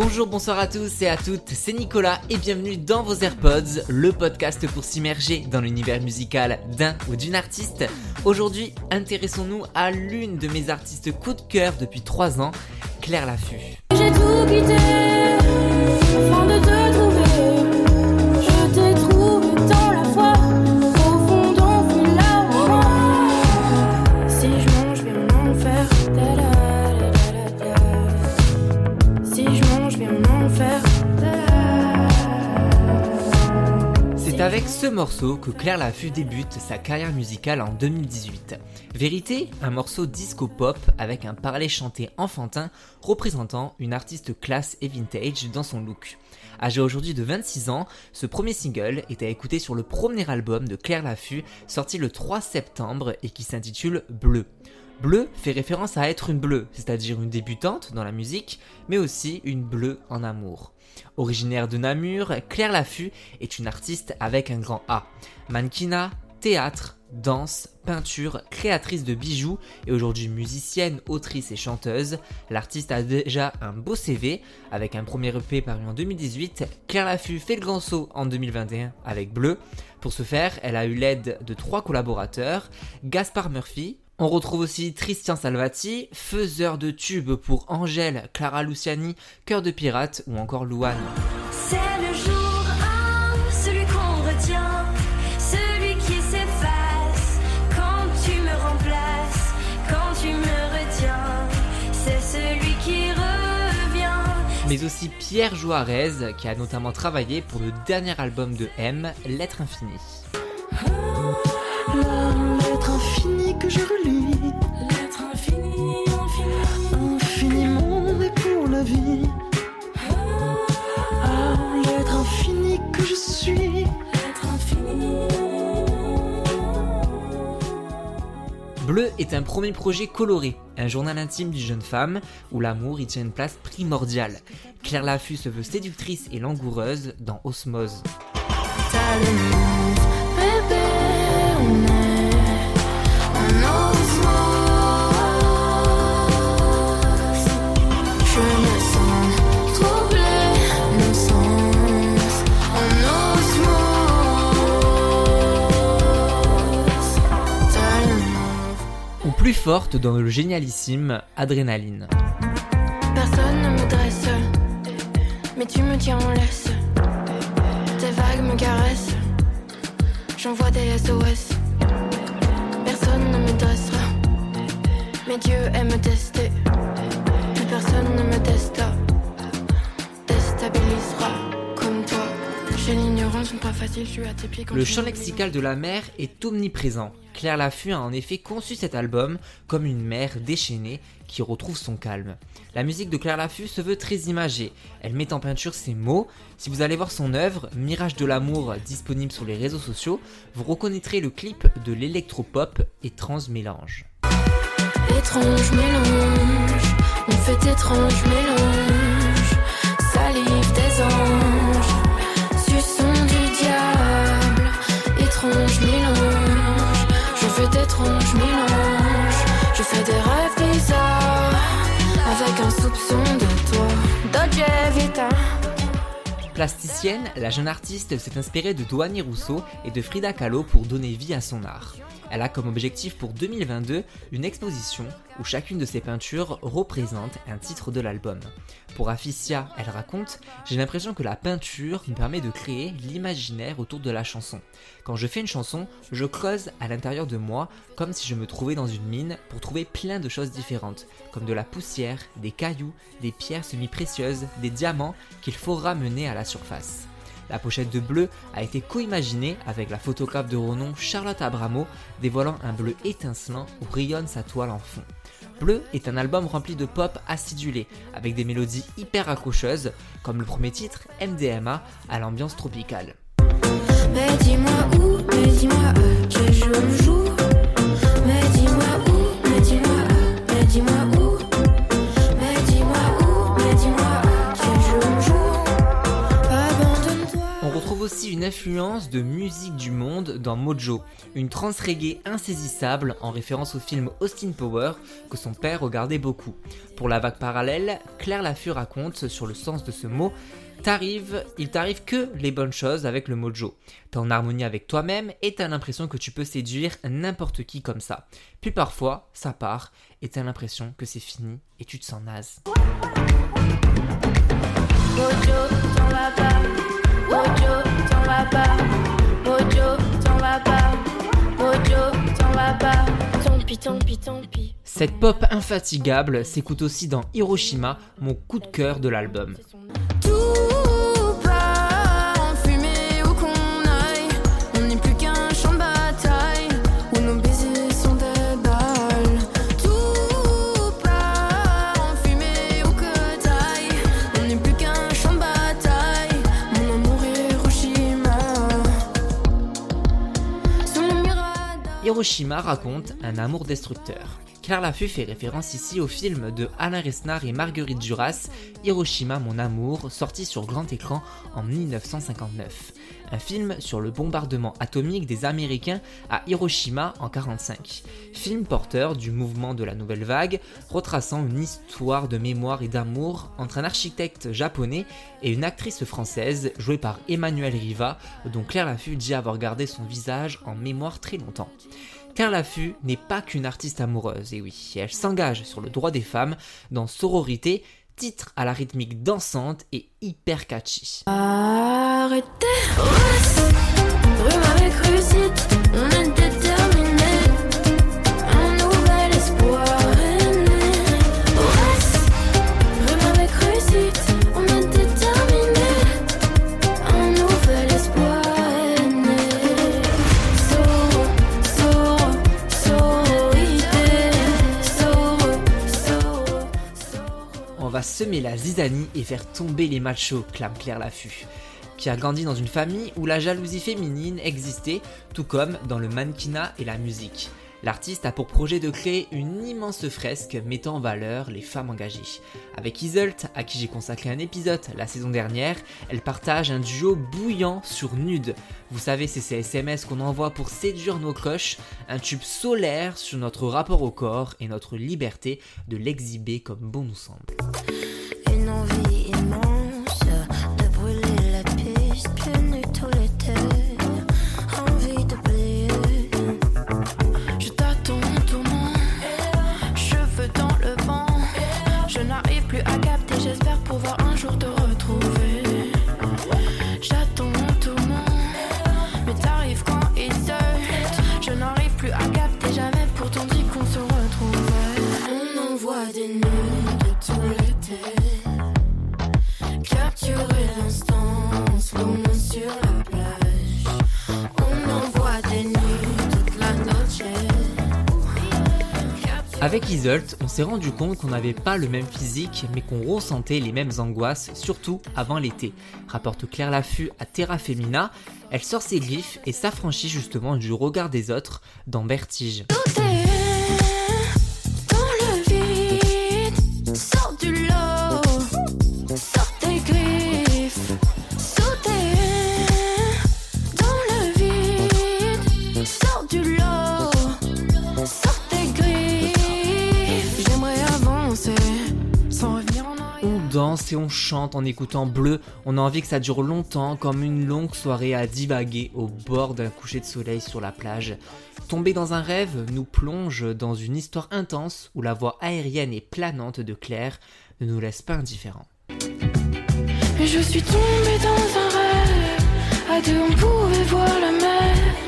Bonjour, bonsoir à tous et à toutes, c'est Nicolas et bienvenue dans vos AirPods, le podcast pour s'immerger dans l'univers musical d'un ou d'une artiste. Aujourd'hui, intéressons-nous à l'une de mes artistes coup de cœur depuis 3 ans, Claire Laffut. Morceau que Claire Laffut débute sa carrière musicale en 2018. Vérité, un morceau disco-pop avec un parler chanté enfantin représentant une artiste classe et vintage dans son look. Âgée aujourd'hui de 26 ans, ce premier single est à écouter sur le premier album de Claire Laffut sorti le 3 septembre et qui s'intitule Bleu. Bleu fait référence à être une bleue, c'est-à-dire une débutante dans la musique, mais aussi une bleue en amour. Originaire de Namur, Claire Laffut est une artiste avec un grand A. Mannequinat, théâtre, danse, peinture, créatrice de bijoux et aujourd'hui musicienne, autrice et chanteuse, l'artiste a déjà un beau CV avec un premier EP paru en 2018. Claire Laffut fait le grand saut en 2021 avec Bleu. Pour ce faire, elle a eu l'aide de trois collaborateurs, Gaspard Murphy, on retrouve aussi Christian Salvati, faiseur de tubes pour Angèle, Clara Luciani, Cœur de pirate ou encore Louane. C'est le jour 1, celui qu'on retient, celui qui s'efface quand tu me remplaces, quand tu me retiens. C'est celui qui revient. mais aussi Pierre Joarez qui a notamment travaillé pour le dernier album de M, L'être infini. L'être infini que je relis, L'être infini, infini. infiniment et pour la vie. Ah, l'être infini que je suis. L'être infini. Bleu est un premier projet coloré, un journal intime d'une jeune femme où l'amour y tient une place primordiale. Claire Laffut se veut séductrice et langoureuse dans Osmose. T'as forte dans le génialissime Adrénaline. Personne ne me dresse, mais tu me tiens en laisse. Tes vagues me caressent, j'envoie des SOS. Personne ne me dressera, mais Dieu aime me tester. Plus personne ne me testa, déstabilisera Le champ me lexical de la mer est omniprésent. Claire Laffut a en effet conçu cet album comme une mer déchaînée qui retrouve son calme. La musique de Claire Laffut se veut très imagée. Elle met en peinture ses mots. Si vous allez voir son œuvre, Mirage de l'amour, disponible sur les réseaux sociaux, vous reconnaîtrez le clip de l'électropop Étrange Mélange. Étrange mélange, on fait étrange mélange. Plasticienne, la jeune artiste s'est inspirée de Douani Rousseau et de Frida Kahlo pour donner vie à son art. Elle a comme objectif pour 2022 une exposition où chacune de ses peintures représente un titre de l'album. Pour Afficia, elle raconte J'ai l'impression que la peinture me permet de créer l'imaginaire autour de la chanson. Quand je fais une chanson, je creuse à l'intérieur de moi comme si je me trouvais dans une mine pour trouver plein de choses différentes, comme de la poussière, des cailloux, des pierres semi-précieuses, des diamants qu'il faut ramener à la surface. La pochette de bleu a été co-imaginée avec la photographe de renom Charlotte Abramo, dévoilant un bleu étincelant où rayonne sa toile en fond. Bleu est un album rempli de pop acidulé, avec des mélodies hyper accrocheuses, comme le premier titre, MDMA, à l'ambiance tropicale. Aussi une influence de musique du monde dans Mojo, une trance reggae insaisissable en référence au film Austin Power que son père regardait beaucoup. Pour la vague parallèle, Claire Laffut raconte sur le sens de ce mot T'arrives, il t'arrive que les bonnes choses avec le mojo. T'es en harmonie avec toi-même et t'as l'impression que tu peux séduire n'importe qui comme ça. Puis parfois, ça part et t'as l'impression que c'est fini et tu te sens naze. Cette pop infatigable s'écoute aussi dans Hiroshima, mon coup de cœur de l'album. Hiroshima raconte un amour destructeur. Claire Laffut fait référence ici au film de Alain Resnard et Marguerite Duras, Hiroshima mon amour, sorti sur grand écran en 1959. Un film sur le bombardement atomique des Américains à Hiroshima en 1945. Film porteur du mouvement de la nouvelle vague, retraçant une histoire de mémoire et d'amour entre un architecte japonais et une actrice française jouée par Emmanuel Riva, dont Claire Laffut dit avoir gardé son visage en mémoire très longtemps. Claire Laffut n'est pas qu'une artiste amoureuse, et oui, elle s'engage sur le droit des femmes dans Sororité, titre à la rythmique dansante et hyper catchy. Arrêtez On va semer la zizanie et faire tomber les machos, clame Claire Laffut. Qui a grandi dans une famille où la jalousie féminine existait, tout comme dans le mannequinat et la musique. L'artiste a pour projet de créer une immense fresque mettant en valeur les femmes engagées. Avec Iselt, à qui j'ai consacré un épisode la saison dernière, elle partage un duo bouillant sur Nude. Vous savez, c'est ces SMS qu'on envoie pour séduire nos coches, un tube solaire sur notre rapport au corps et notre liberté de l'exhiber comme bon nous semble. Une envie un jour te retrouver. J'attends tournant, mais t'arrives quand il saute. Je n'arrive plus à capter, jamais pourtant dit qu'on se retrouvait. On envoie des nudes tout l'été. Capturer l'instant, Avec Iselt, on s'est rendu compte qu'on n'avait pas le même physique, mais qu'on ressentait les mêmes angoisses, surtout avant l'été. Rapporte Claire Laffut à Terra Femina, elle sort ses griffes et s'affranchit justement du regard des autres dans Vertige. Et on chante en écoutant Bleu, on a envie que ça dure longtemps comme une longue soirée à divaguer au bord d'un coucher de soleil sur la plage. Tomber dans un rêve nous plonge dans une histoire intense où la voix aérienne et planante de Claire ne nous laisse pas indifférents. Je suis tombée dans un rêve. À deux, on pouvait voir la mer.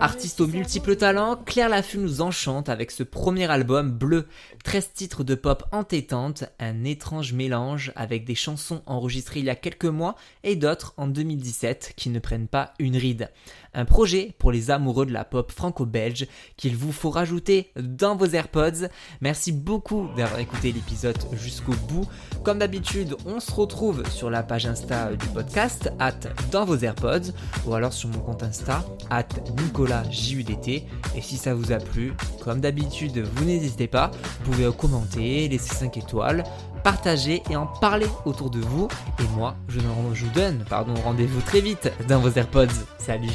Artiste aux multiples talents, Claire Laffu nous enchante avec ce premier album bleu. 13 titres de pop entêtante, un étrange mélange avec des chansons enregistrées il y a quelques mois et d'autres en 2017 qui ne prennent pas une ride. Un projet pour les amoureux de la pop franco-belge qu'il vous faut rajouter dans vos AirPods. Merci beaucoup d'avoir écouté l'épisode jusqu'au bout. Comme d'habitude, on se retrouve sur la page Insta du podcast, at dans vos AirPods, ou alors sur mon compte Insta, at NicolasJUDT. Et si ça vous a plu, comme d'habitude, vous n'hésitez pas, vous pouvez commenter, laisser 5 étoiles, partager et en parler autour de vous. Et moi, je, je vous donne pardon, rendez-vous très vite dans vos AirPods. Salut